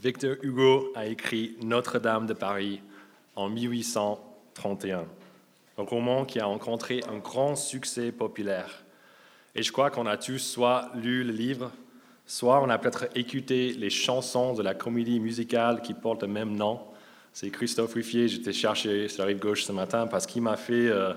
Victor Hugo a écrit Notre-Dame de Paris en 1831, un roman qui a rencontré un grand succès populaire. Et je crois qu'on a tous soit lu le livre, soit on a peut-être écouté les chansons de la comédie musicale qui porte le même nom. C'est Christophe Ruffier, j'étais cherché sur la rive gauche ce matin parce qu'il m'a fait... Euh,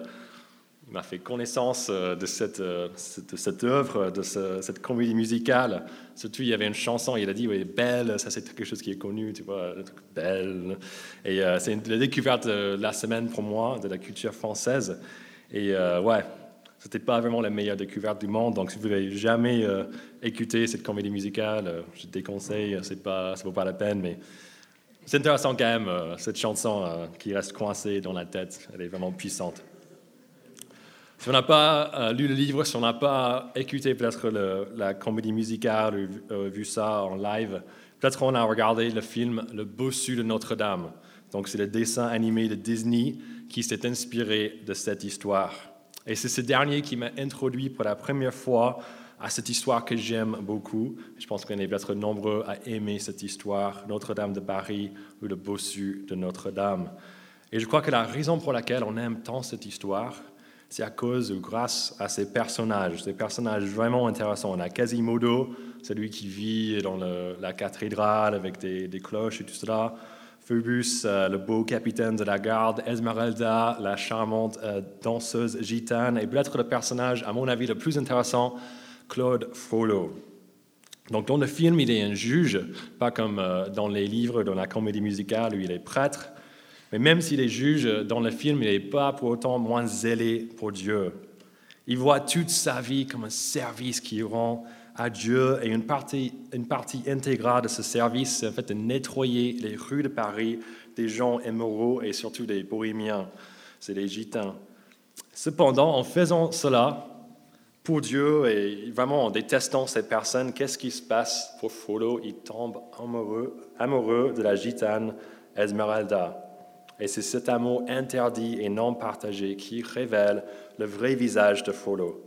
il m'a fait connaissance euh, de cette, euh, cette œuvre, de cette comédie musicale. Surtout, il y avait une chanson, il a dit, oui, belle, ça c'est quelque chose qui est connu, tu vois, belle. Et euh, c'est la découverte de la semaine pour moi, de la culture française. Et euh, ouais, c'était pas vraiment la meilleure découverte du monde. Donc, si vous n'avez jamais écouté cette comédie musicale, je déconseille, c'est pas, vaut pas la peine, mais c'est intéressant quand même, cette chanson qui reste coincée dans la tête, elle est vraiment puissante. Si on n'a pas euh, lu le livre, si on n'a pas écouté peut-être la comédie musicale ou euh, vu ça en live, peut-être qu'on a regardé le film Le Bossu de Notre-Dame. Donc c'est le dessin animé de Disney qui s'est inspiré de cette histoire. Et c'est ce dernier qui m'a introduit pour la première fois à cette histoire que j'aime beaucoup. Je pense qu'on est peut-être nombreux à aimer cette histoire, Notre-Dame de Paris ou le Bossu de Notre-Dame. Et je crois que la raison pour laquelle on aime tant cette histoire, c'est à cause ou grâce à ces personnages, ces personnages vraiment intéressants. On a Quasimodo, celui qui vit dans la cathédrale avec des, cloches et tout cela. Phoebus, euh, le beau capitaine de la garde. Esmeralda, la charmante euh, danseuse gitane. Et peut-être le personnage, à mon avis, le plus intéressant, Claude Frollo. Donc dans le film, il est un juge, pas comme euh, dans les livres, dans la comédie musicale où il est prêtre. Mais même s'il est juge dans le film, il n'est pas pour autant moins zélé pour Dieu. Il voit toute sa vie comme un service qu'il rend à Dieu et une partie, intégrale de ce service, c'est en fait de nettoyer les rues de Paris des gens immoraux et surtout des bohémiens, c'est les gitans. Cependant, en faisant cela pour Dieu et vraiment en détestant ces personnes, qu'est-ce qui se passe? Pour Frollo Il tombe amoureux de la gitane Esmeralda. Et c'est cet amour interdit et non partagé qui révèle le vrai visage de Frollo.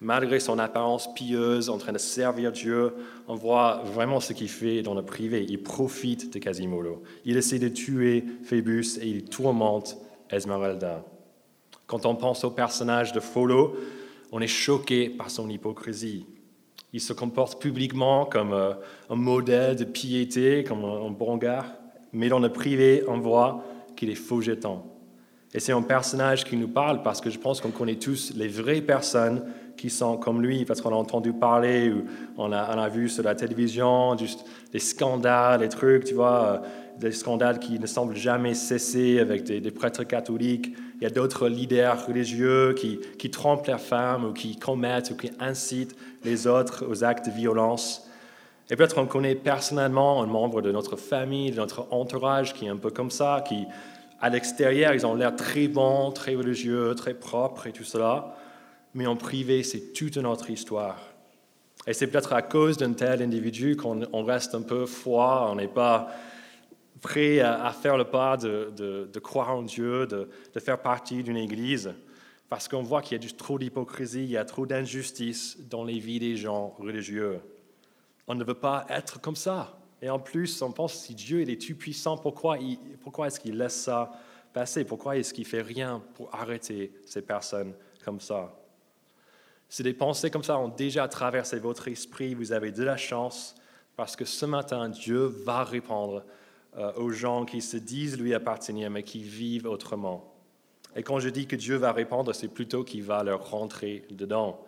Malgré son apparence pieuse, en train de servir Dieu, on voit vraiment ce qu'il fait dans le privé. Il profite de Quasimodo. Il essaie de tuer Phébus et il tourmente Esmeralda. Quand on pense au personnage de Frollo, on est choqué par son hypocrisie. Il se comporte publiquement comme euh, un modèle de piété, comme un bon gars, mais dans le privé, on voit qu'il est faux jetant. Et c'est un personnage qui nous parle parce que je pense qu'on connaît tous les vraies personnes qui sont comme lui, parce qu'on a entendu parler, ou on a, vu sur la télévision, juste des scandales, des trucs, tu vois, euh, des scandales qui ne semblent jamais cesser avec des, prêtres catholiques. Il y a d'autres leaders religieux qui, qui trompent leurs femmes ou qui commettent ou qui incitent les autres aux actes de violence. Et peut-être on connaît personnellement un membre de notre famille, de notre entourage qui est un peu comme ça, qui, à l'extérieur, ils ont l'air très bons, très religieux, très propres et tout cela, mais en privé, c'est toute une autre histoire. Et c'est peut-être à cause d'un tel individu qu'on reste un peu froid, on n'est pas prêt à, faire le pas de, croire en Dieu, de, de faire partie d'une église, parce qu'on voit qu'il y a trop d'hypocrisie, il y a trop d'injustice dans les vies des gens religieux. On ne veut pas être comme ça. Et en plus, on pense si Dieu est tout puissant, pourquoi, pourquoi est-ce qu'il laisse ça passer? Pourquoi est-ce qu'il fait rien pour arrêter ces personnes comme ça? Si des pensées comme ça ont déjà traversé votre esprit, vous avez de la chance parce que ce matin, Dieu va répondre euh, aux gens qui se disent lui appartenir, mais qui vivent autrement. Et quand je dis que Dieu va répondre, c'est plutôt qu'il va leur rentrer dedans.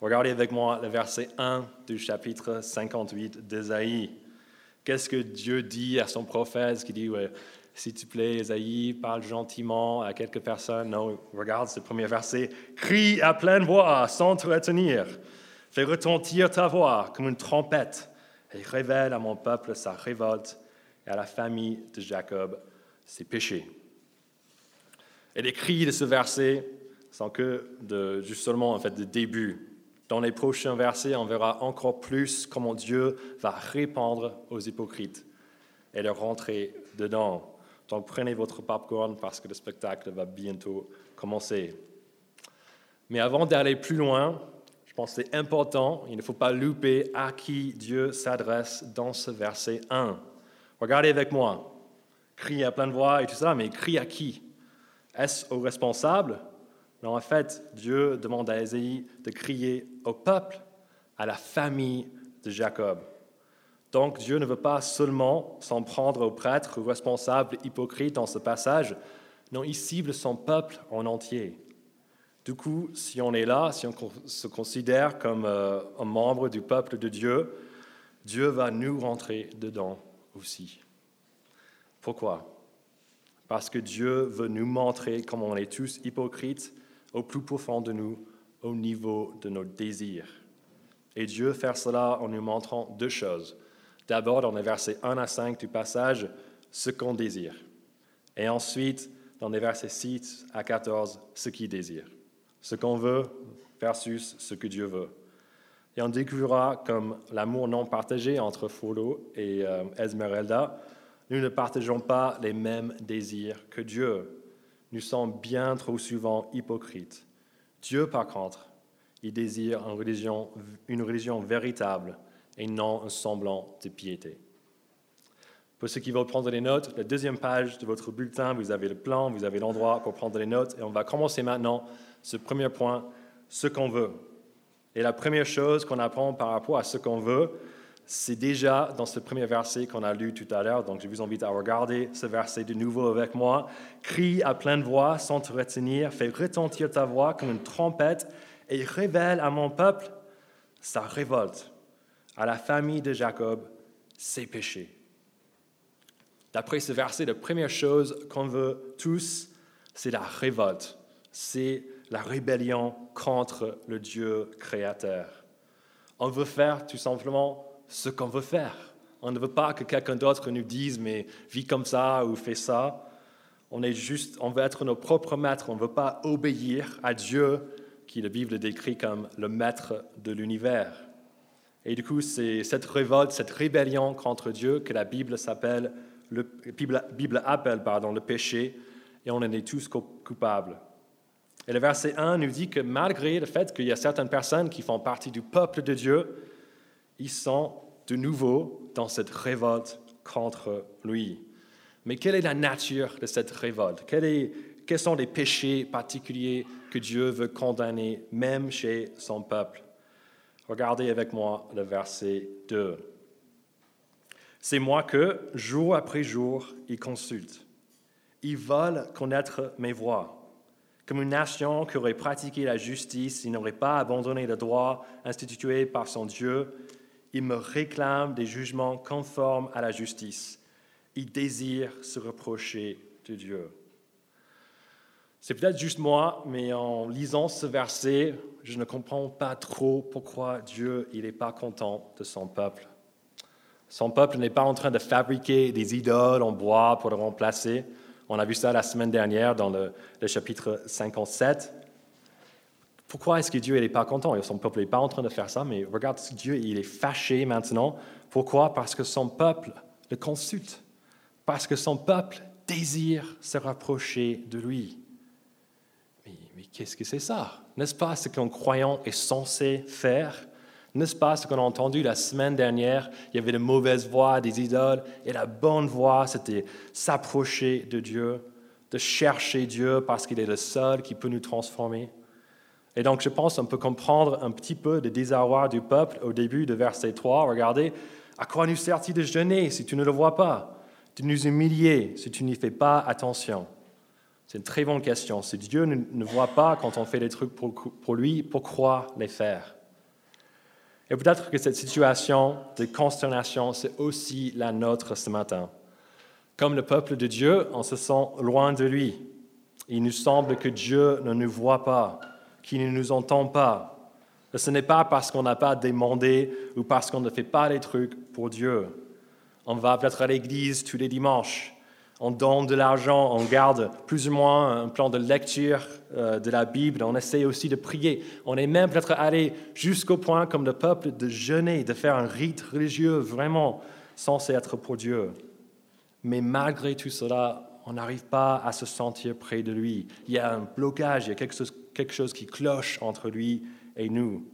Regardez avec moi le verset 1 du chapitre 58 d'Ésaïe. Qu'est-ce que Dieu dit à son prophète qui dit, s'il te plaît, Ésaïe, parle gentiment à quelques personnes. Non, regarde ce premier verset. Crie à pleine voix sans te retenir. Fais retentir ta voix comme une trompette et révèle à mon peuple sa révolte et à la famille de Jacob ses péchés. Et les cris de ce verset sont que de, juste seulement en fait, de début dans les prochains versets, on verra encore plus comment Dieu va répandre aux hypocrites et leur rentrer dedans. Donc prenez votre popcorn parce que le spectacle va bientôt commencer. Mais avant d'aller plus loin, je pense que c'est important, il ne faut pas louper à qui Dieu s'adresse dans ce verset 1. Regardez avec moi. Crie à pleine voix et tout ça, mais crie à qui? Est-ce aux responsables Non, en fait, Dieu demande à Ésaïe de crier au peuple, à la famille de Jacob. Donc Dieu ne veut pas seulement s'en prendre aux prêtres ou responsables hypocrites dans ce passage, non, il cible son peuple en entier. Du coup, si on est là, si on se considère comme euh, un membre du peuple de Dieu, Dieu va nous rentrer dedans aussi. Pourquoi? Parce que Dieu veut nous montrer comment on est tous hypocrites au plus profond de nous, au niveau de nos désirs. Et Dieu fait cela en nous montrant deux choses. D'abord, dans les versets 1 à 5 du passage, ce qu'on désire. Et ensuite, dans les versets 6 à 14, ce qu'il désire. Ce qu'on veut versus ce que Dieu veut. Et on découvrira comme l'amour non partagé entre Frodo et euh, Esmeralda, nous ne partageons pas les mêmes désirs que Dieu. Nous sommes bien trop souvent hypocrites. Dieu, par contre, il désire une religion, véritable et non un semblant de piété. Pour ceux qui veulent prendre des notes, la deuxième page de votre bulletin, vous avez le plan, vous avez l'endroit pour prendre des notes. Et on va commencer maintenant ce premier point, ce qu'on veut. Et la première chose qu'on apprend par rapport à ce qu'on veut, c'est déjà dans ce premier verset qu'on a lu tout à l'heure. Donc je vous invite à regarder ce verset de nouveau avec moi. Crie à pleine voix sans te retenir, fais retentir ta voix comme une trompette et révèle à mon peuple sa révolte, à la famille de Jacob ses péchés. D'après ce verset, la première chose qu'on veut tous, c'est la révolte, c'est la rébellion contre le Dieu créateur. On veut faire tout simplement ce qu'on veut faire. On ne veut pas que quelqu'un d'autre nous dise mais vis comme ça ou fais ça. On est juste, on veut être nos propres maîtres. On ne veut pas obéir à Dieu, qui la Bible décrit comme le maître de l'univers. Et du coup, c'est cette révolte, cette rébellion contre Dieu que la Bible s'appelle le appelle pardon, le péché, et on en est tous coupables. Et le verset 1 nous dit que malgré le fait qu'il y a certaines personnes qui font partie du peuple de Dieu, ils sont de nouveau dans cette révolte contre lui. Mais quelle est la nature de cette révolte? Quels sont les péchés particuliers que Dieu veut condamner même chez son peuple? Regardez avec moi le verset 2. C'est moi que, jour après jour, ils consultent. Ils veulent connaître mes voies. Comme une nation qui aurait pratiqué la justice, ils n'aurait pas abandonné le droit institué par son Dieu. Ils me réclament des jugements conformes à la justice. Ils désirent se reprocher de Dieu. C'est peut-être juste moi, mais en lisant ce verset, je ne comprends pas trop pourquoi Dieu n'est pas content de son peuple. Son peuple n'est pas en train de fabriquer des idoles en bois pour le remplacer. On a vu ça la semaine dernière dans le, chapitre 57. Pourquoi est-ce que Dieu n'est pas content? Son peuple n'est pas en train de faire ça, mais regarde, Dieu il est fâché maintenant. Pourquoi? Parce que son peuple le consulte. Parce que son peuple désire se rapprocher de lui. Mais, mais qu'est-ce que c'est ça? N'est-ce pas ce qu'un croyant est censé faire? N'est-ce pas ce qu'on a entendu la semaine dernière? Il y avait de mauvaises voix, des idoles, et la bonne voix, c'était s'approcher de Dieu, de chercher Dieu parce qu'il est le seul qui peut nous transformer. Et donc, je pense qu'on peut comprendre un petit peu le désarroi du peuple au début de verset 3. Regardez, à quoi nous sert-il de jeûner si tu ne le vois pas? De nous humilier si tu n'y fais pas attention? C'est une très bonne question. Si Dieu ne voit pas quand on fait des trucs pour, pour lui, pourquoi les faire? Et peut-être que cette situation de consternation, c'est aussi la nôtre ce matin. Comme le peuple de Dieu, on se sent loin de lui. Il nous semble que Dieu ne nous voit pas, qu'il ne nous entend pas. Ce n'est pas parce qu'on n'a pas demandé ou parce qu'on ne fait pas les trucs pour Dieu. On va peut-être à l'église tous les dimanches, on donne de l'argent, on garde plus ou moins un plan de lecture euh, de la Bible, on essaie aussi de prier. On est même peut-être allé jusqu'au point, comme le peuple, de jeûner, de faire un rite religieux vraiment censé être pour Dieu. Mais malgré tout cela, on n'arrive pas à se sentir près de lui. Il y a un blocage, il y a quelque chose, quelque chose qui cloche entre lui et nous.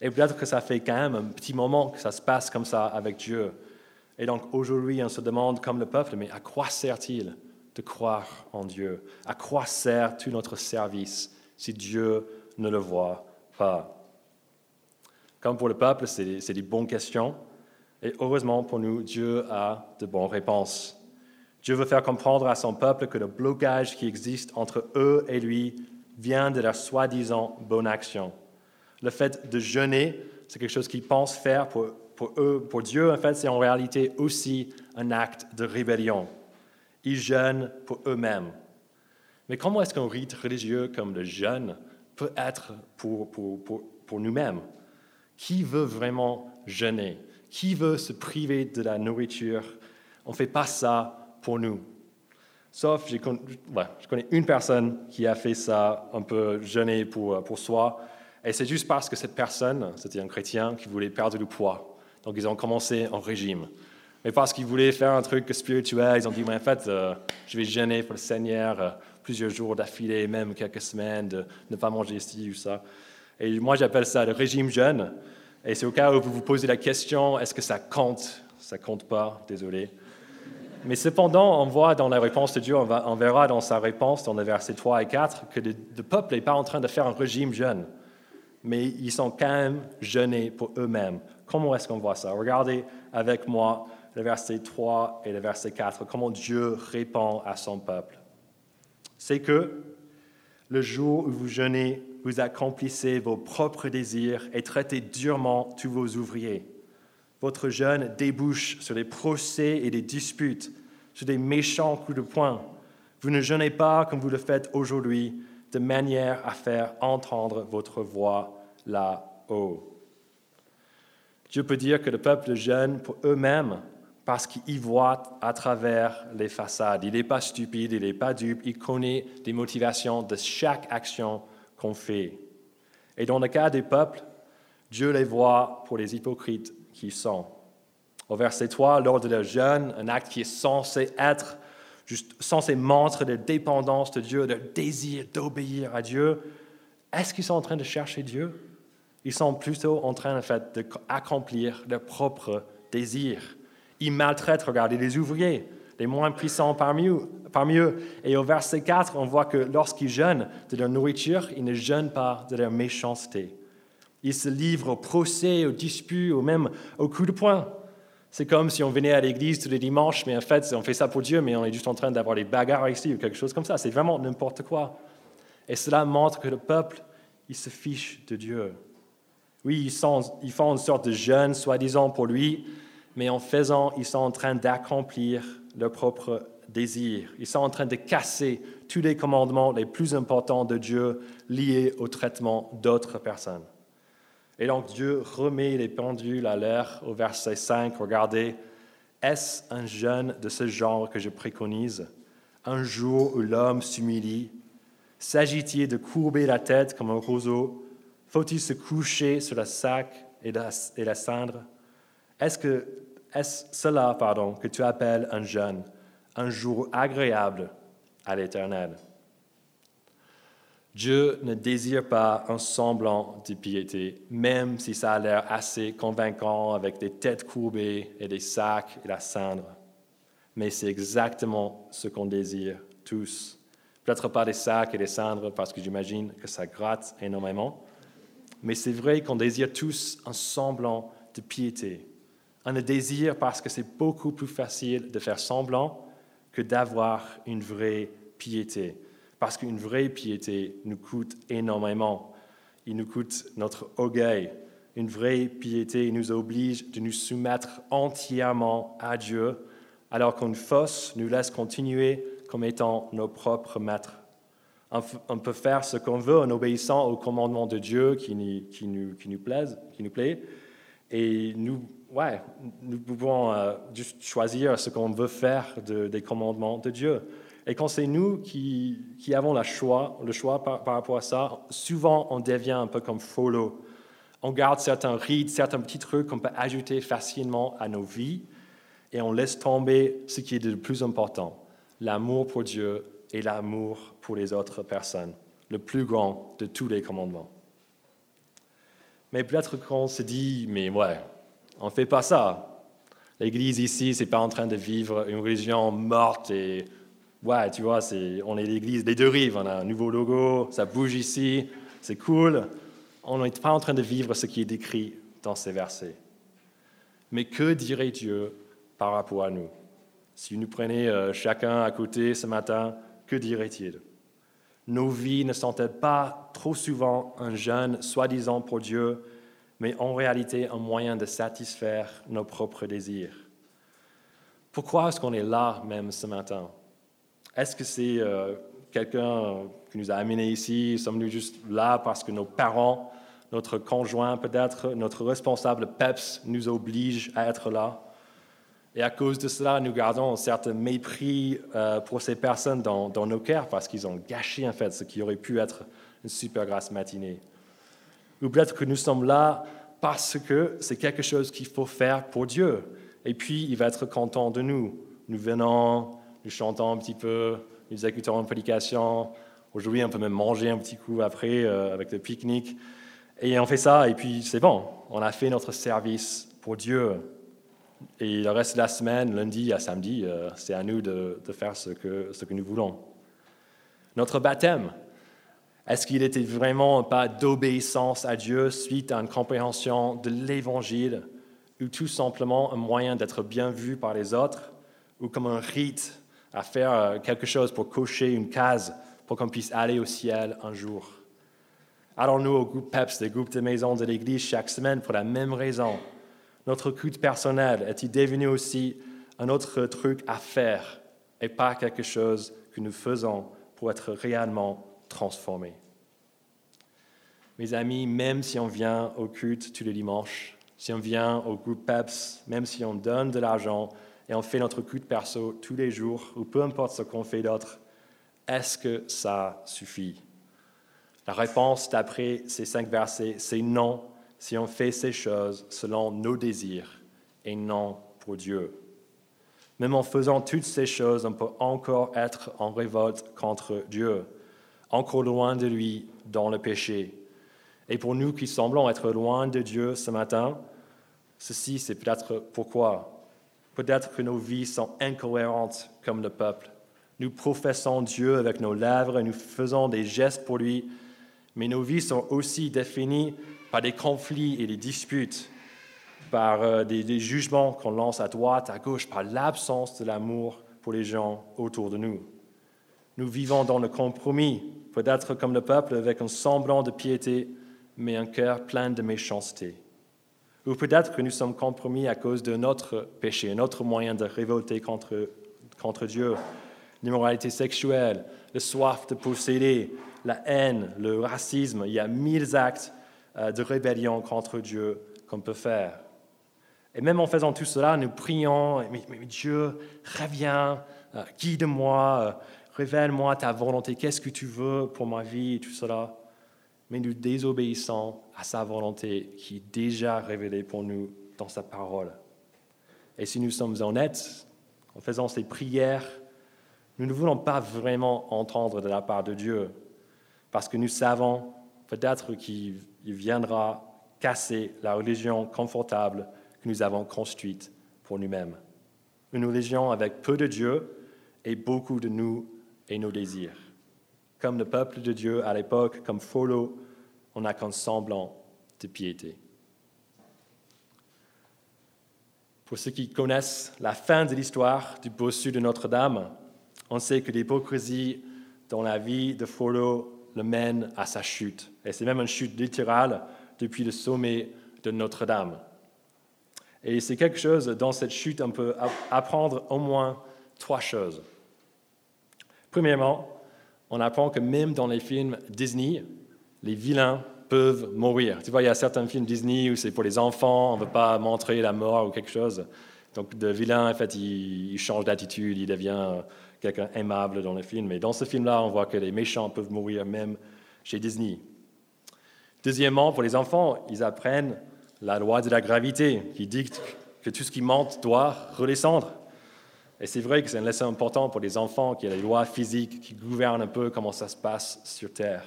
Et peut-être que ça fait quand même un petit moment que ça se passe comme ça avec Dieu. Et donc aujourd'hui, on se demande, comme le peuple, mais à quoi sert-il de croire en Dieu? À quoi sert tout notre service si Dieu ne le voit pas? Comme pour le peuple, c'est des bonnes questions. Et heureusement pour nous, Dieu a de bonnes réponses. Dieu veut faire comprendre à son peuple que le blocage qui existe entre eux et lui vient de leur soi-disant bonne action. Le fait de jeûner, c'est quelque chose qu'ils pensent faire pour, eux, pour Dieu, en fait, c'est en réalité aussi un acte de rébellion. Ils jeûnent pour eux-mêmes. Mais comment est-ce qu'un rite religieux comme le jeûne peut être pour, pour nous-mêmes? Qui veut vraiment jeûner? Qui veut se priver de la nourriture? On ne fait pas ça pour nous. Sauf, je connais une personne qui a fait ça un peu jeûner pour, pour soi, et c'est juste parce que cette personne, c'était un chrétien qui voulait perdre du poids. Donc ils ont commencé un régime. Mais parce qu'ils voulaient faire un truc spirituel, ils ont dit, mais en fait, euh, je vais jeûner pour le Seigneur euh, plusieurs jours d'affilée, même quelques semaines, de ne pas manger ci ou ça. Et moi, j'appelle ça le régime jeûne. Et c'est au cas où vous vous posez la question, est-ce que ça compte? Ça compte pas, désolé. Mais cependant, on voit dans la réponse de Dieu, on, verra dans sa réponse, dans les versets 3 et 4, que le, peuple n'est pas en train de faire un régime jeune, mais ils sont quand même jeûnés pour eux-mêmes. Comment est-ce qu'on voit ça? Regardez avec moi les versets 3 et le verset 4, comment Dieu répond à son peuple. C'est que le jour où vous jeûnez, vous accomplissez vos propres désirs et traitez durement tous vos ouvriers votre jeûne débouche sur des procès et des disputes, sur des méchants coups de poing. Vous ne jeûnez pas comme vous le faites aujourd'hui, de manière à faire entendre votre voix là-haut. Dieu peut dire que le peuple jeûne pour eux-mêmes parce qu'il voit à travers les façades. Il n'est pas stupide, il n'est pas dupe, il connaît les motivations de chaque action qu'on fait. Et dans le cas des peuples, Dieu les voit pour les hypocrites qui sont. Au verset 3, lors de leur jeûne, un acte qui est censé être, censé montrer de dépendance de Dieu, de désir d'obéir à Dieu, est-ce qu'ils sont en train de chercher Dieu? Ils sont plutôt en train, en fait, d'accomplir leurs propres désirs. Ils maltraitent, regardez, les ouvriers, les moins puissants parmi eux, parmi eux. Et au verset 4, on voit que lorsqu'ils jeûnent de leur nourriture, ils ne jeûnent pas de leur méchanceté. Ils se livrent au procès, aux disputes, ou même aux coups de poing. C'est comme si on venait à l'église tous les dimanches, mais en fait, on fait ça pour Dieu, mais on est juste en train d'avoir des bagarres ici ou quelque chose comme ça. C'est vraiment n'importe quoi. Et cela montre que le peuple, il se fiche de Dieu. Oui, ils, ils font une sorte de jeûne, soi-disant pour lui, mais en faisant, ils sont en train d'accomplir leur propre désir. Ils sont en train de casser tous les commandements les plus importants de Dieu liés au traitement d'autres personnes. Et donc Dieu remet les pendules à l'air au verset 5. Regardez, est-ce un jeûne de ce genre que je préconise? Un jour où l'homme s'humilie S'agit-il de courber la tête comme un roseau? Faut-il se coucher sur le sac et la, et la cendre? Est-ce que est cela pardon, que tu appelles un jeûne, un jour agréable à l'Éternel? Dieu ne désire pas un semblant de piété, même si ça a l'air assez convaincant avec des têtes courbées et des sacs et la cendre. Mais c'est exactement ce qu'on désire tous. Peut-être pas des sacs et des cendres parce que j'imagine que ça gratte énormément, mais c'est vrai qu'on désire tous un semblant de piété. On le désire parce que c'est beaucoup plus facile de faire semblant que d'avoir une vraie piété parce qu'une vraie piété nous coûte énormément. Il nous coûte notre orgueil. Une vraie piété nous oblige de nous soumettre entièrement à Dieu, alors qu'une fausse nous laisse continuer comme étant nos propres maîtres. On peut faire ce qu'on veut en obéissant au commandement de Dieu qui nous, qui plaît. Et nous, ouais, nous pouvons euh, juste choisir ce qu'on veut faire des commandements de Dieu. Et quand c'est nous qui, avons le choix, le choix par, rapport à ça, souvent on devient un peu comme follow. On garde certains rites, certains petits trucs qu'on peut ajouter facilement à nos vies et on laisse tomber ce qui est le plus important, l'amour pour Dieu et l'amour pour les autres personnes, le plus grand de tous les commandements. Mais peut-être qu'on se dit, mais ouais, on ne fait pas ça. L'Église ici, c'est pas en train de vivre une religion morte et ouais, tu vois, c'est, on est l'Église des deux rives. On a un nouveau logo, ça bouge ici, c'est cool. On n'est pas en train de vivre ce qui est décrit dans ces versets. Mais que dirait Dieu par rapport à nous? Si nous prenez euh, chacun à côté ce matin, que dirait-il? Nos vies ne sont-elles pas trop souvent un jeûne soi-disant pour Dieu mais en réalité un moyen de satisfaire nos propres désirs? Pourquoi est-ce qu'on est là même ce matin? Est-ce que c'est euh, quelqu'un qui nous a amenés ici? Sommes-nous juste là parce que nos parents, notre conjoint peut-être, notre responsable PEPS nous oblige à être là? Et à cause de cela, nous gardons un certain mépris euh, pour ces personnes dans, dans nos cœurs parce qu'ils ont gâché en fait ce qui aurait pu être une super grasse matinée. Ou peut-être que nous sommes là parce que c'est quelque chose qu'il faut faire pour Dieu. Et puis, il va être content de nous. Nous venons, nous chantons un petit peu, nous écoutons une prédication. Aujourd'hui, on peut même manger un petit coup après euh, avec le pique-nique. Et on fait ça, et puis c'est bon. On a fait notre service pour Dieu. Et le reste de la semaine, lundi à samedi, euh, c'est à nous de, de faire ce que, ce que nous voulons. Notre baptême, est-ce qu'il était vraiment un pas d'obéissance à Dieu suite à une compréhension de l'Évangile, ou tout simplement un moyen d'être bien vu par les autres, ou comme un rite à faire euh, quelque chose pour cocher une case pour qu'on puisse aller au ciel un jour Allons-nous au groupe PEPS, des groupes de maisons de l'Église, chaque semaine pour la même raison? Notre culte personnel est-il devenu aussi un autre truc à faire et pas quelque chose que nous faisons pour être réellement transformé. Mes amis, même si on vient au culte tous les dimanches, si on vient au groupe PEPS, même si on donne de l'argent et on fait notre culte perso tous les jours, ou peu importe ce qu'on fait d'autre, est-ce que ça suffit? La réponse d'après ces cinq versets, c'est non si on fait ces choses selon nos désirs et non pour Dieu. Même en faisant toutes ces choses, on peut encore être en révolte contre Dieu encore loin de lui dans le péché. Et pour nous qui semblons être loin de Dieu ce matin, ceci c'est peut-être pourquoi. Peut-être que nos vies sont incohérentes comme le peuple. Nous professons Dieu avec nos lèvres et nous faisons des gestes pour lui, mais nos vies sont aussi définies par des conflits et des disputes, par euh, des, des jugements qu'on lance à droite, à gauche, par l'absence de l'amour pour les gens autour de nous. Nous vivons dans le compromis, peut-être comme le peuple avec un semblant de piété, mais un cœur plein de méchanceté. Ou peut-être que nous sommes compromis à cause de notre péché, un autre moyen de révolter contre, contre Dieu, l'immoralité sexuelle, le soif de posséder, la haine, le racisme. Il y a mille actes euh, de rébellion contre Dieu qu'on peut faire. Et même en faisant tout cela, nous prions, Dieu, reviens, euh, guide-moi, euh, révèle-moi ta volonté, qu'est-ce que tu veux pour ma vie tout cela. Mais nous désobéissons à sa volonté qui est déjà révélée pour nous dans sa parole. Et si nous sommes honnêtes, en faisant ces prières, nous ne voulons pas vraiment entendre de la part de Dieu, parce que nous savons peut-être qu'il viendra casser la religion confortable que nous avons construite pour nous-mêmes. Une religion avec peu de Dieu et beaucoup de nous et nos désirs. Comme le peuple de Dieu à l'époque, comme Follow, on n'a qu'un semblant de piété. Pour ceux qui connaissent la fin de l'histoire du bossu de Notre-Dame, on sait que l'hypocrisie dans la vie de Follow le mène à sa chute. Et c'est même une chute littérale depuis le sommet de Notre-Dame. Et c'est quelque chose, dans cette chute, on peut apprendre au moins trois choses. Premièrement, on apprend que même dans les films Disney, les vilains peuvent mourir. Tu vois, il y a certains films Disney où c'est pour les enfants, on ne veut pas montrer la mort ou quelque chose. Donc le vilain, en fait, il, change d'attitude, il devient quelqu'un aimable dans le film. Mais dans ce film-là, on voit que les méchants peuvent mourir même chez Disney. Deuxièmement, pour les enfants, ils apprennent la loi de la gravité qui dicte que tout ce qui monte doit redescendre. Et c'est vrai que c'est une leçon importante pour les enfants, qu'il y a les lois physiques qui gouvernent un peu comment ça se passe sur Terre.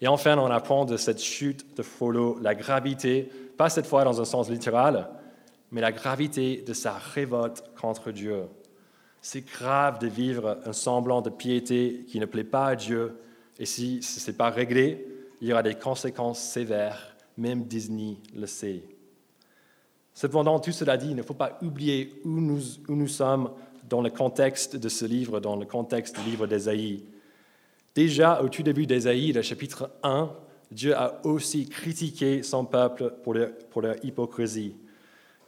Et enfin, on apprend de cette chute de Follow la gravité, pas cette fois dans un sens littéral, mais la gravité de sa révolte contre Dieu. C'est grave de vivre un semblant de piété qui ne plaît pas à Dieu, et si ce n'est pas réglé, il y aura des conséquences sévères, même Disney le sait. Cependant, tout cela dit, il ne faut pas oublier où nous, où nous sommes dans le contexte de ce livre, dans le contexte du livre d'Ésaïe. Déjà, au tout début d'Ésaïe, le chapitre 1, Dieu a aussi critiqué son peuple pour, pour leur hypocrisie.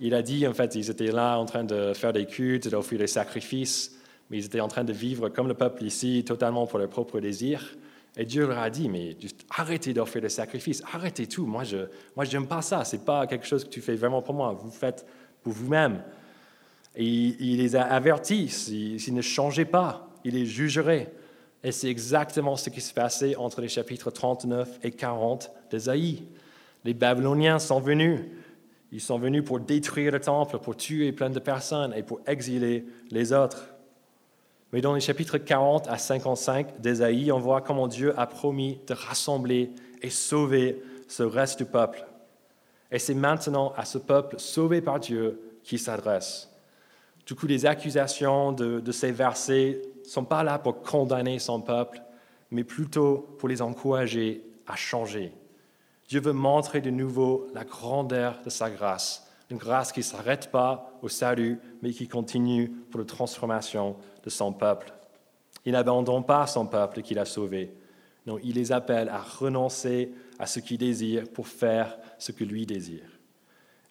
Il a dit, en fait, ils étaient là en train de faire des cultes, d'offrir des sacrifices, mais ils étaient en train de vivre comme le peuple ici, totalement pour leurs propres désirs. Et Dieu leur a dit, mais arrêtez d'offrir des sacrifices, arrêtez tout. Moi, je moi, n'aime pas ça. C'est pas quelque chose que tu fais vraiment pour moi. Vous faites pour vous-même. Et il, les a avertis. S'ils ne changeaient pas, il les jugerait. Et c'est exactement ce qui se passait entre les chapitres 39 et 40 d'Ésaïe. Les Babyloniens sont venus. Ils sont venus pour détruire le temple, pour tuer plein de personnes et pour exiler les autres. Mais dans les chapitres 40 à 55 d'Ésaïe, on voit comment Dieu a promis de rassembler et sauver ce reste du peuple. Et c'est maintenant à ce peuple sauvé par Dieu qu'il s'adresse. Du coup, les accusations de, ces versets sont pas là pour condamner son peuple, mais plutôt pour les encourager à changer. Dieu veut montrer de nouveau la grandeur de sa grâce, une grâce qui ne s'arrête pas au salut, mais qui continue pour la transformation de son peuple. Il n'abandonne pas son peuple qu'il a sauvé. Non, il les appelle à renoncer à ce qu'ils désirent pour faire ce que lui désire.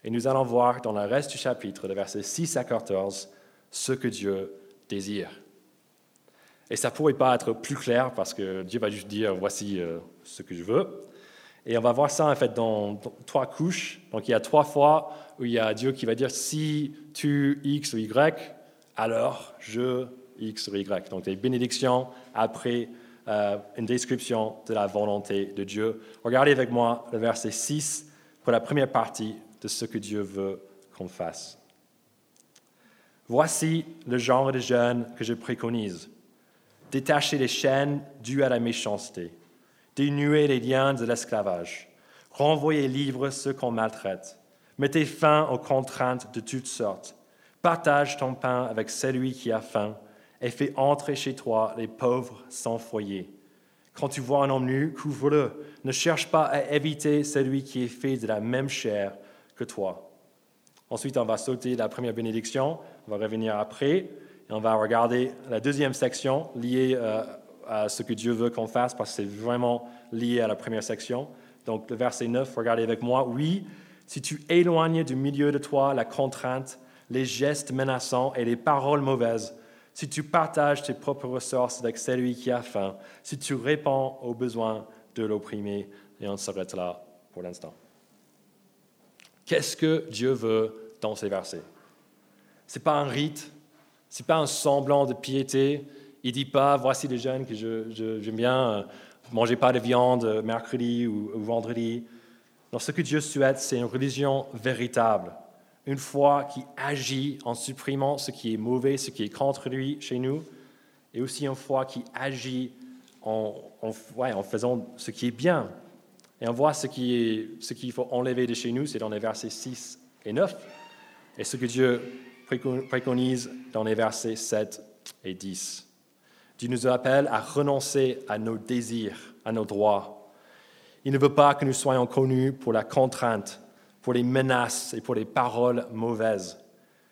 Et nous allons voir dans le reste du chapitre, de versets 6 à 14, ce que Dieu désire. Et ça pourrait pas être plus clair parce que Dieu va juste dire voici euh, ce que je veux. Et on va voir ça en fait dans, trois couches. Donc il y a trois fois où il y a Dieu qui va dire si tu X ou Y, alors je X ou Y. Donc des bénédictions après euh, une description de la volonté de Dieu. Regardez avec moi le verset 6 pour la première partie de ce que Dieu veut qu'on fasse. Voici le genre de jeûne que je préconise. Détacher les chaînes dues à la méchanceté, dénuer les liens de l'esclavage, renvoyer libre ceux qu'on maltraite, mettez fin aux contraintes de toutes sortes, partage ton pain avec celui qui a faim, et fais entrer chez toi les pauvres sans foyer. Quand tu vois un homme nu, couvre-le. Ne cherche pas à éviter celui qui est fait de la même chair que toi. Ensuite, on va sauter la première bénédiction, on va revenir après, et on va regarder la deuxième section liée euh, à ce que Dieu veut qu'on fasse, parce que c'est vraiment lié à la première section. Donc, le verset 9, regardez avec moi. Oui, si tu éloignes du milieu de toi la contrainte, les gestes menaçants et les paroles mauvaises, si tu partages tes propres ressources avec celui qui a faim, si tu réponds aux besoins de l'opprimé, et on s'arrête là pour l'instant. Qu'est-ce que Dieu veut dans ces versets? Ce n'est pas un rite, ce n'est pas un semblant de piété. Il ne dit pas, voici les jeunes que j'aime bien, euh, mangez pas de viande euh, mercredi ou, ou vendredi. Non, ce que Dieu souhaite, c'est une religion véritable, une foi qui agit en supprimant ce qui est mauvais, ce qui est contre lui chez nous, et aussi une foi qui agit en, en faisant ce qui est bien, et on voit ce qu'il faut enlever de chez nous, c'est dans les versets 6 et 9, et ce que Dieu préconise dans les versets 7 et 10. Dieu nous appelle à renoncer à nos désirs, à nos droits. Il ne veut pas que nous soyons connus pour la contrainte, pour les menaces et pour les paroles mauvaises.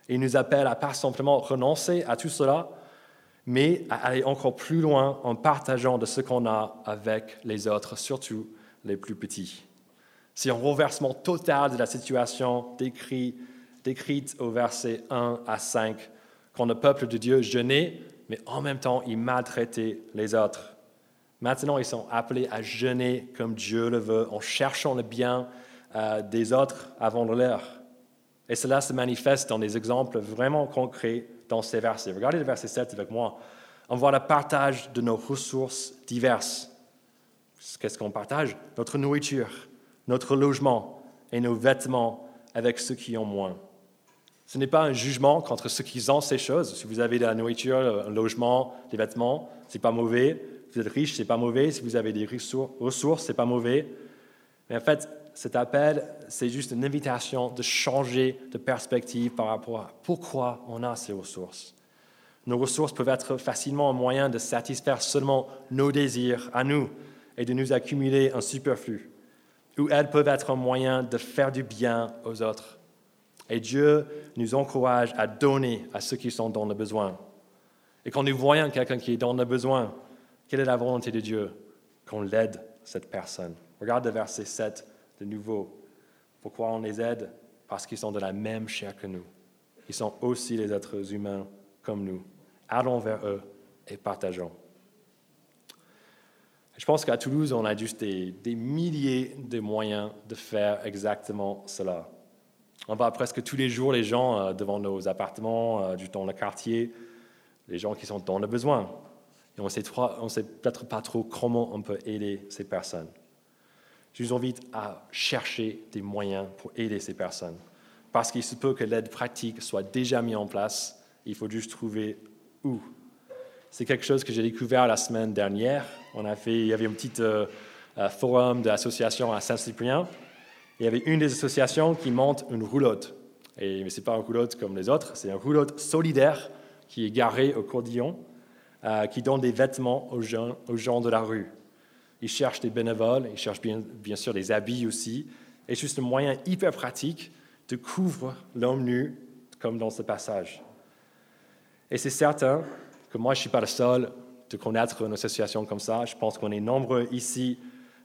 il nous appelle à pas simplement renoncer à tout cela, mais à aller encore plus loin en partageant de ce qu'on a avec les autres, surtout les plus petits. C'est un renversement total de la situation décrite au verset 1 à 5, quand le peuple de Dieu jeûnait, mais en même temps, il maltraitait les autres. Maintenant, ils sont appelés à jeûner comme Dieu le veut, en cherchant le bien euh, des autres avant le leur. Et cela se manifeste dans des exemples vraiment concrets dans ces versets. Regardez le verset 7 avec moi. On voit le partage de nos ressources diverses. Qu'est-ce qu'on partage? Notre nourriture, notre logement et nos vêtements avec ceux qui ont moins. Ce n'est pas un jugement contre ceux qui ont ces choses. Si vous avez de la nourriture, un logement, des vêtements, c'est pas mauvais. Si vous êtes riche, c'est pas mauvais. Si vous avez des ressources, c'est pas mauvais. Mais en fait, cet appel, c'est juste une invitation de changer de perspective par rapport à pourquoi on a ces ressources. Nos ressources peuvent être facilement un moyen de satisfaire seulement nos désirs à nous et de nous accumuler un superflu, ou elles peuvent être un moyen de faire du bien aux autres. Et Dieu nous encourage à donner à ceux qui sont dans le besoin. Et quand nous voyons quelqu'un qui est dans le besoin, quelle est la volonté de Dieu? Qu'on l'aide, cette personne. Regarde le verset 7 de nouveau. Pourquoi on les aide? Parce qu'ils sont de la même chair que nous. Ils sont aussi les êtres humains comme nous. Allons vers eux et partageons. Je pense qu'à Toulouse, on a juste des, des, milliers de moyens de faire exactement cela. On va presque tous les jours, les gens euh, devant nos appartements, euh, dans le quartier, les gens qui sont dans le besoin. Et on ne sait, peut-être pas trop comment on peut aider ces personnes. Je vous invite à chercher des moyens pour aider ces personnes. Parce qu'il se peut que l'aide pratique soit déjà mise en place. Il faut juste trouver où. C'est quelque chose que j'ai découvert la semaine dernière. On a fait, il y avait un petit euh, forum d'associations à Saint-Cyprien. Il y avait une des associations qui monte une roulotte. Et, mais ce n'est pas une roulotte comme les autres, c'est une roulotte solidaire qui est garée au cordillon, euh, qui donne des vêtements aux gens, aux gens de la rue. Ils cherchent des bénévoles, ils cherchent bien, bien sûr des habits aussi. Et c'est juste un moyen hyper pratique de couvrir l'homme nu, comme dans ce passage. Et c'est certain que moi, je ne suis pas le seul de connaître une association comme ça. Je pense qu'on est nombreux ici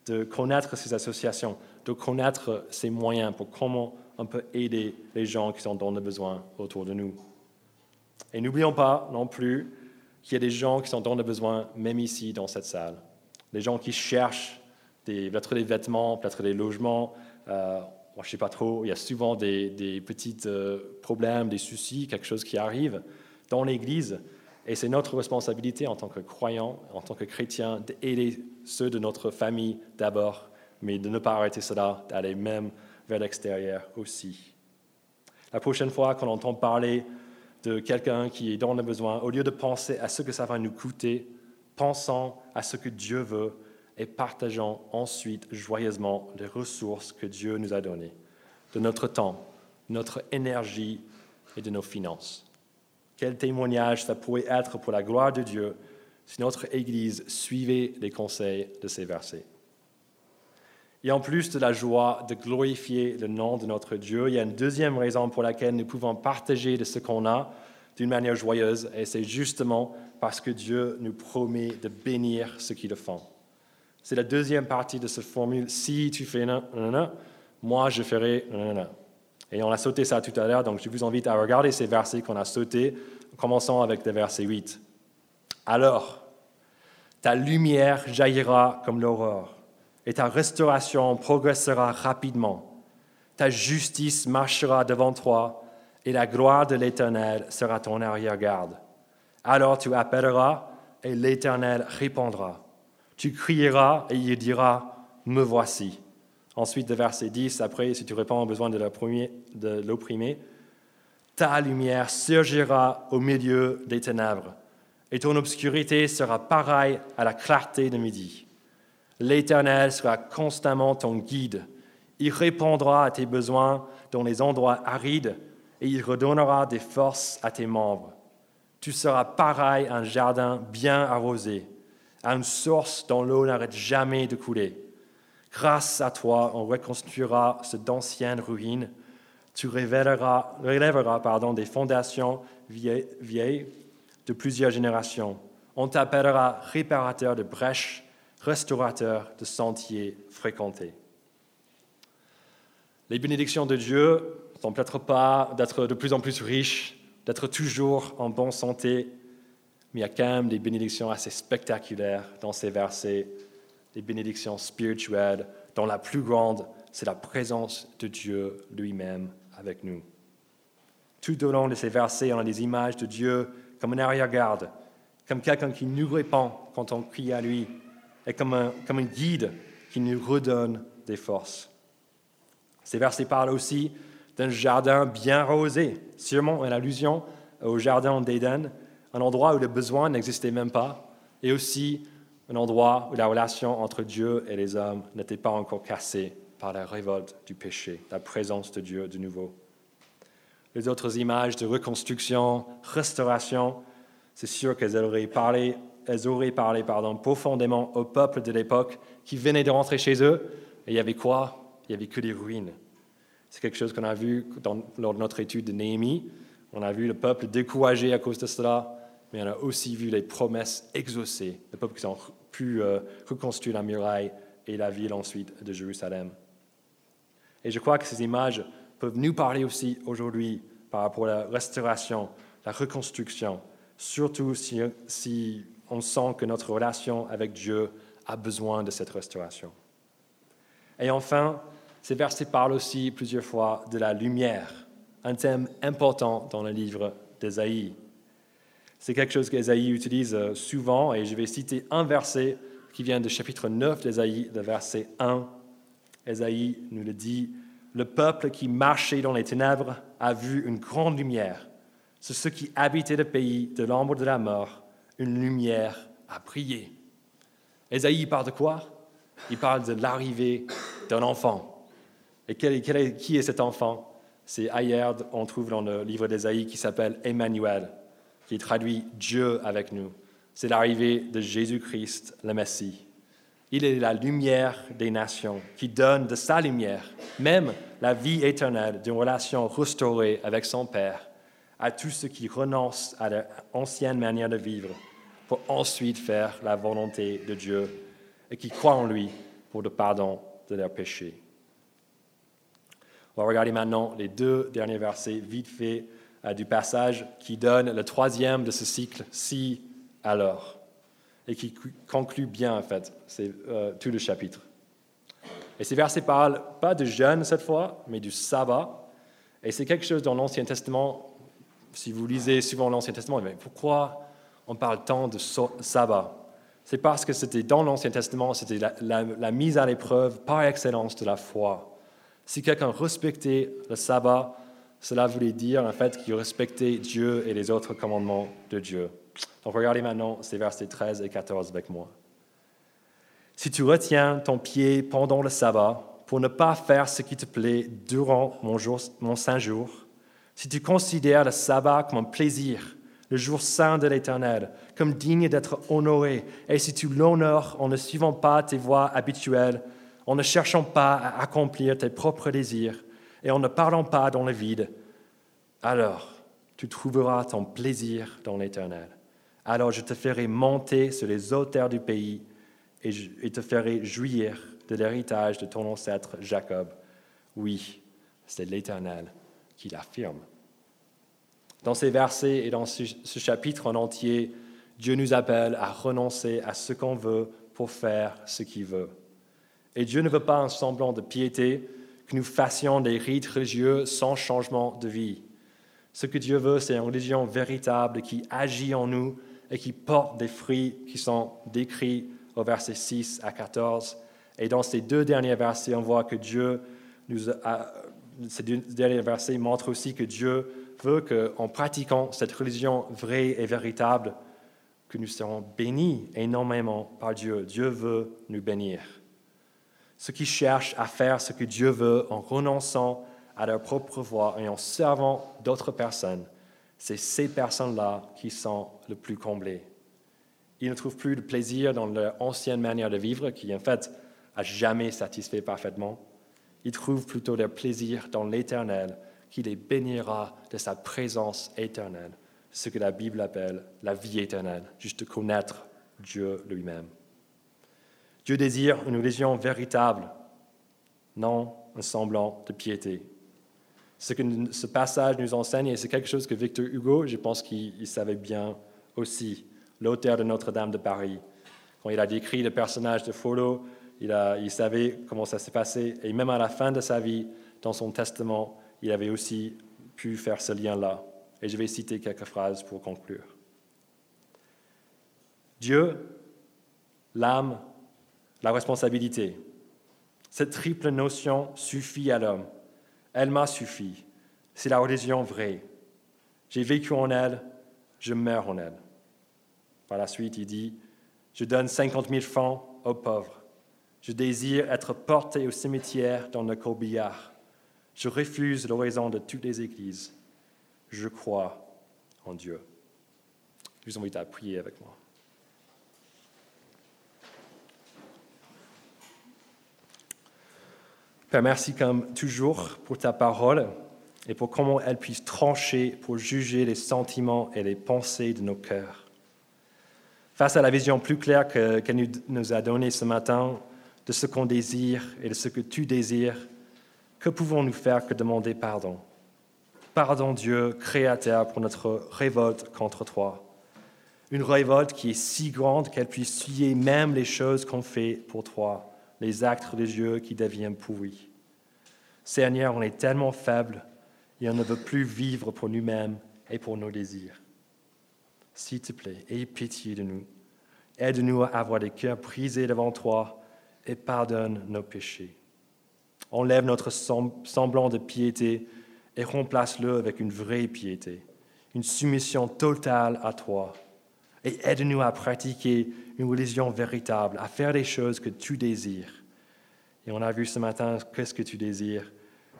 de connaître ces associations, de connaître ces moyens pour comment on peut aider les gens qui sont dans le besoin autour de nous. Et n'oublions pas non plus qu'il y a des gens qui sont dans le besoin, même ici, dans cette salle. Les gens qui cherchent peut-être des vêtements, peut-être des logements. Euh, je ne sais pas trop, il y a souvent des, petits euh, problèmes, des soucis, quelque chose qui arrive dans l'Église. Et c'est notre responsabilité en tant que croyants, en tant que chrétiens, d'aider ceux de notre famille d'abord, mais de ne pas arrêter cela, d'aller même vers l'extérieur aussi. La prochaine fois qu'on entend parler de quelqu'un qui est dans le besoin, au lieu de penser à ce que ça va nous coûter, pensons à ce que Dieu veut et partageons ensuite joyeusement les ressources que Dieu nous a données, de notre temps, notre énergie et de nos finances. Quel témoignage ça pourrait être pour la gloire de Dieu si notre Église suivait les conseils de ces versets. Et en plus de la joie de glorifier le nom de notre Dieu, il y a une deuxième raison pour laquelle nous pouvons partager de ce qu'on a d'une manière joyeuse, et c'est justement parce que Dieu nous promet de bénir ceux qui le font. C'est la deuxième partie de cette formule. Si tu fais nanana, moi je ferai nanana. Et on a sauté ça tout à l'heure, donc je vous invite à regarder ces versets qu'on a sautés, commençant avec le verset 8. Alors, ta lumière jaillira comme l'aurore, et ta restauration progressera rapidement. Ta justice marchera devant toi, et la gloire de l'Éternel sera ton arrière-garde. Alors tu appelleras, et l'Éternel répondra. Tu crieras, et il dira, me voici. Ensuite, de verset 10, après, si tu réponds aux besoins de l'opprimé, ta lumière surgira au milieu des ténèbres, et ton obscurité sera pareille à la clarté de midi. L'Éternel sera constamment ton guide. Il répondra à tes besoins dans les endroits arides, et il redonnera des forces à tes membres. Tu seras pareil à un jardin bien arrosé, à une source dont l'eau n'arrête jamais de couler. Grâce à toi, on reconstruira d'anciennes ruines. Tu relèveras, des fondations vieilles, de plusieurs générations. On t'appellera réparateur de brèches, restaurateur de sentiers fréquentés. Les bénédictions de Dieu ne sont peut-être pas d'être de plus en plus riches, d'être toujours en bonne santé, mais il y a quand même des bénédictions assez spectaculaires dans ces versets des bénédictions spirituelles, dont la plus grande, c'est la présence de Dieu lui-même avec nous. Tout au long de ces versets, on a des images de Dieu comme un arrière-garde, comme quelqu'un qui nous répond quand on crie à lui, et comme un, guide qui nous redonne des forces. Ces versets parlent aussi d'un jardin bien arrosé, sûrement une allusion au jardin d'Éden, un endroit où le besoin n'existait même pas, et aussi un endroit où la relation entre Dieu et les hommes n'était pas encore cassée par la révolte du péché, la présence de Dieu de nouveau. Les autres images de reconstruction, restauration, c'est sûr qu'elles auraient parlé, elles auraient parlé pardon, profondément au peuple de l'époque qui venait de rentrer chez eux. Et il y avait quoi? Il n'y avait que des ruines. C'est quelque chose qu'on a vu lors de notre étude de Néhémie. On a vu le peuple découragé à cause de cela, mais on a aussi vu les promesses exaucées, le peuple qui a pu euh, reconstruire la muraille et la ville ensuite de Jérusalem. Et je crois que ces images peuvent nous parler aussi aujourd'hui par rapport à la restauration, la reconstruction, surtout si, si on sent que notre relation avec Dieu a besoin de cette restauration. Et enfin, ces versets parlent aussi plusieurs fois de la lumière, un thème important dans le livre d'Ésaïe. C'est quelque chose qu'Ésaïe utilise euh, souvent et je vais citer un verset qui vient du chapitre 9 d'Ésaïe, le verset 1. Ésaïe nous le dit, Le peuple qui marchait dans les ténèbres a vu une grande lumière. C'est ceux qui habitaient le pays de l'ombre de la mort, une lumière a brillé. Ésaïe parle de quoi? Il parle de l'arrivée d'un enfant. Et qui est cet enfant? C'est ailleurs, on trouve dans le livre d'Ésaïe qui s'appelle Emmanuel, qui traduit Dieu avec nous. C'est l'arrivée de Jésus-Christ, le Messie. Il est la lumière des nations qui donne de sa lumière, même la vie éternelle d'une relation restaurée avec son Père, à tous ceux qui renoncent à l'ancienne manière de vivre pour ensuite faire la volonté de Dieu et qui croient en lui pour le pardon de leurs péchés. On va regarder maintenant les deux derniers versets vite fait euh, du passage qui donne le troisième de ce cycle, si alors, et qui conclut bien en fait euh, tout le chapitre. Et ces versets parlent pas de jeûne cette fois, mais du sabbat. Et c'est quelque chose dans l'Ancien Testament, si vous lisez souvent l'Ancien Testament, mais pourquoi on parle tant de sabbat? C'est parce que c'était dans l'Ancien Testament, c'était la, mise à l'épreuve par excellence de la foi. Si quelqu'un respectait le sabbat, cela voulait dire en fait qu'il respectait Dieu et les autres commandements de Dieu. Donc regardez maintenant ces versets 13 et 14 avec moi. Si tu retiens ton pied pendant le sabbat pour ne pas faire ce qui te plaît durant mon, jour, mon saint jour, si tu considères le sabbat comme un plaisir, le jour saint de l'Éternel, comme digne d'être honoré, et si tu l'honores en ne suivant pas tes voies habituelles, en ne cherchant pas à accomplir tes propres désirs, et en ne parlant pas dans le vide, alors tu trouveras ton plaisir dans l'Éternel. Alors je te ferai monter sur les hauteurs du pays et, te ferai jouir de l'héritage de ton ancêtre Jacob. Oui, c'est l'Éternel qui l'affirme. Dans ces versets et dans ce, chapitre en entier, Dieu nous appelle à renoncer à ce qu'on veut pour faire ce qu'il veut. Et Dieu ne veut pas un semblant de piété, que nous fassions des rites religieux sans changement de vie. Ce que Dieu veut, c'est une religion véritable qui agit en nous et qui porte des fruits qui sont décrits au verset 6 à 14. Et dans ces deux derniers versets, on voit que Dieu nous a, ces derniers versets montrent aussi que Dieu veut qu'en pratiquant cette religion vraie et véritable, que nous serons bénis énormément par Dieu. Dieu veut nous bénir. Ceux qui cherchent à faire ce que Dieu veut en renonçant à leur propre voie et en servant d'autres personnes, c'est ces personnes-là qui sont le plus comblées. Ils ne trouvent plus de plaisir dans leur ancienne manière de vivre, qui en fait a jamais satisfait parfaitement. Ils trouvent plutôt leur plaisir dans l'éternel, qui les bénira de sa présence éternelle, ce que la Bible appelle la vie éternelle, juste connaître Dieu lui-même. Dieu désire une religion véritable, non un semblant de piété. Ce que ce passage nous enseigne, et c'est quelque chose que Victor Hugo, je pense qu'il savait bien aussi, l'auteur de Notre-Dame de Paris. Quand il a décrit le personnage de Folo, il, savait comment ça s'est passé, et même à la fin de sa vie, dans son testament, il avait aussi pu faire ce lien-là. Et je vais citer quelques phrases pour conclure. Dieu, l'âme, la responsabilité. Cette triple notion suffit à l'homme. Elle m'a suffi. C'est la religion vraie. J'ai vécu en elle, je meurs en elle. Par la suite, il dit, je donne 50 000 francs aux pauvres. Je désire être porté au cimetière dans le corbillard. Je refuse l'horizon de toutes les églises. Je crois en Dieu. Je vous invite à prier avec moi. Père, merci comme toujours pour ta parole et pour comment elle puisse trancher pour juger les sentiments et les pensées de nos cœurs. Face à la vision plus claire qu'elle nous a donnée ce matin de ce qu'on désire et de ce que tu désires, que pouvons-nous faire que demander pardon? Pardon Dieu, Créateur, pour notre révolte contre toi. Une révolte qui est si grande qu'elle puisse suyer même les choses qu'on fait pour toi, les actes Dieu qui deviennent pourris. Seigneur, on est tellement faible et on ne veut plus vivre pour nous-mêmes et pour nos désirs. S'il te plaît, aie pitié de nous. Aide-nous à avoir des cœurs brisés devant toi et pardonne nos péchés. Enlève notre semblant de piété et remplace-le avec une vraie piété, une soumission totale à toi. Et aide-nous à pratiquer une religion véritable, à faire les choses que tu désires. Et on a vu ce matin qu'est-ce que tu désires,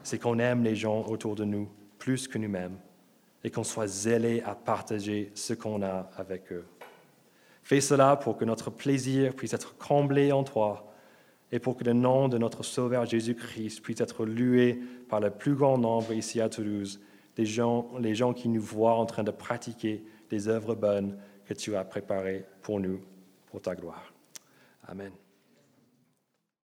c'est qu'on aime les gens autour de nous plus que nous-mêmes et qu'on soit zélé à partager ce qu'on a avec eux. Fais cela pour que notre plaisir puisse être comblé en toi et pour que le nom de notre Sauveur Jésus-Christ puisse être loué par le plus grand nombre ici à Toulouse, les gens, les gens qui nous voient en train de pratiquer des œuvres bonnes que tu as préparées pour nous, pour ta gloire. Amen.